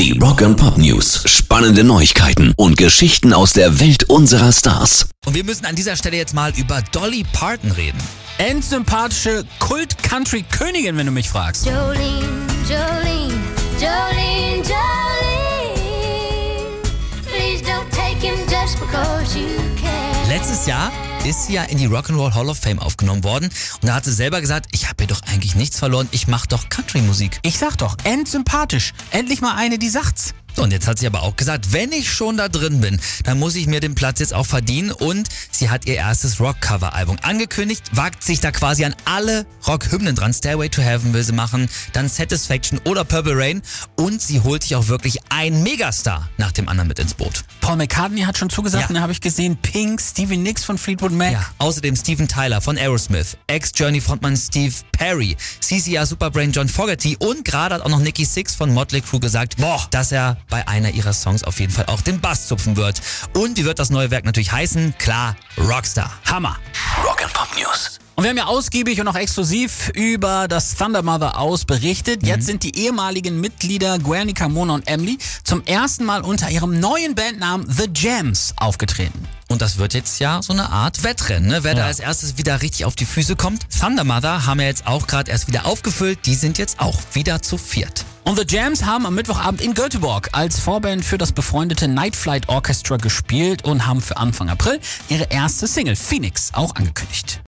Die Rock and Pop News. Spannende Neuigkeiten und Geschichten aus der Welt unserer Stars. Und wir müssen an dieser Stelle jetzt mal über Dolly Parton reden. Endsympathische Kult-Country-Königin, wenn du mich fragst. Jolene, Jolene, Jolene, Jolene. Please don't take him just because you can. Letztes Jahr ist sie ja in die Rock'n'Roll Hall of Fame aufgenommen worden und da hat sie selber gesagt, ich habe hier doch eigentlich nichts verloren, ich mache doch Country-Musik. Ich sag doch, endsympathisch. Endlich mal eine, die sagt's. Und jetzt hat sie aber auch gesagt, wenn ich schon da drin bin, dann muss ich mir den Platz jetzt auch verdienen. Und sie hat ihr erstes Rock-Cover-Album angekündigt, wagt sich da quasi an alle Rock-Hymnen dran. Stairway to Heaven will sie machen, dann Satisfaction oder Purple Rain. Und sie holt sich auch wirklich ein Megastar nach dem anderen mit ins Boot. Paul McCartney hat schon zugesagt, Ja. und da habe ich gesehen, Pink, Stevie Nicks von Fleetwood Mac. Ja, außerdem Steven Tyler von Aerosmith, Ex-Journey-Frontmann Steve Perry, CCR Superbrain John Fogerty und gerade hat auch noch Nicky Six von Motley Crue gesagt, Boah. dass er bei einer ihrer Songs auf jeden Fall auch den Bass zupfen wird. Und wie wird das neue Werk natürlich heißen? Klar, Rockstar. Hammer. Rock and Pop News. Und wir haben ja ausgiebig und auch exklusiv über das Thunder Mother aus berichtet. Jetzt sind die ehemaligen Mitglieder Guernica, Mona und Emily zum ersten Mal unter ihrem neuen Bandnamen The Jams aufgetreten. Und das wird jetzt ja so eine Art Wettrennen, ne? wer da Ja. als erstes wieder richtig auf die Füße kommt. Thunder Mother haben wir jetzt auch gerade erst wieder aufgefüllt. Die sind jetzt auch wieder zu viert. Und The Jams haben am Mittwochabend in Göteborg als Vorband für das befreundete Night Flight Orchestra gespielt und haben für Anfang April ihre erste Single Phoenix auch angekündigt.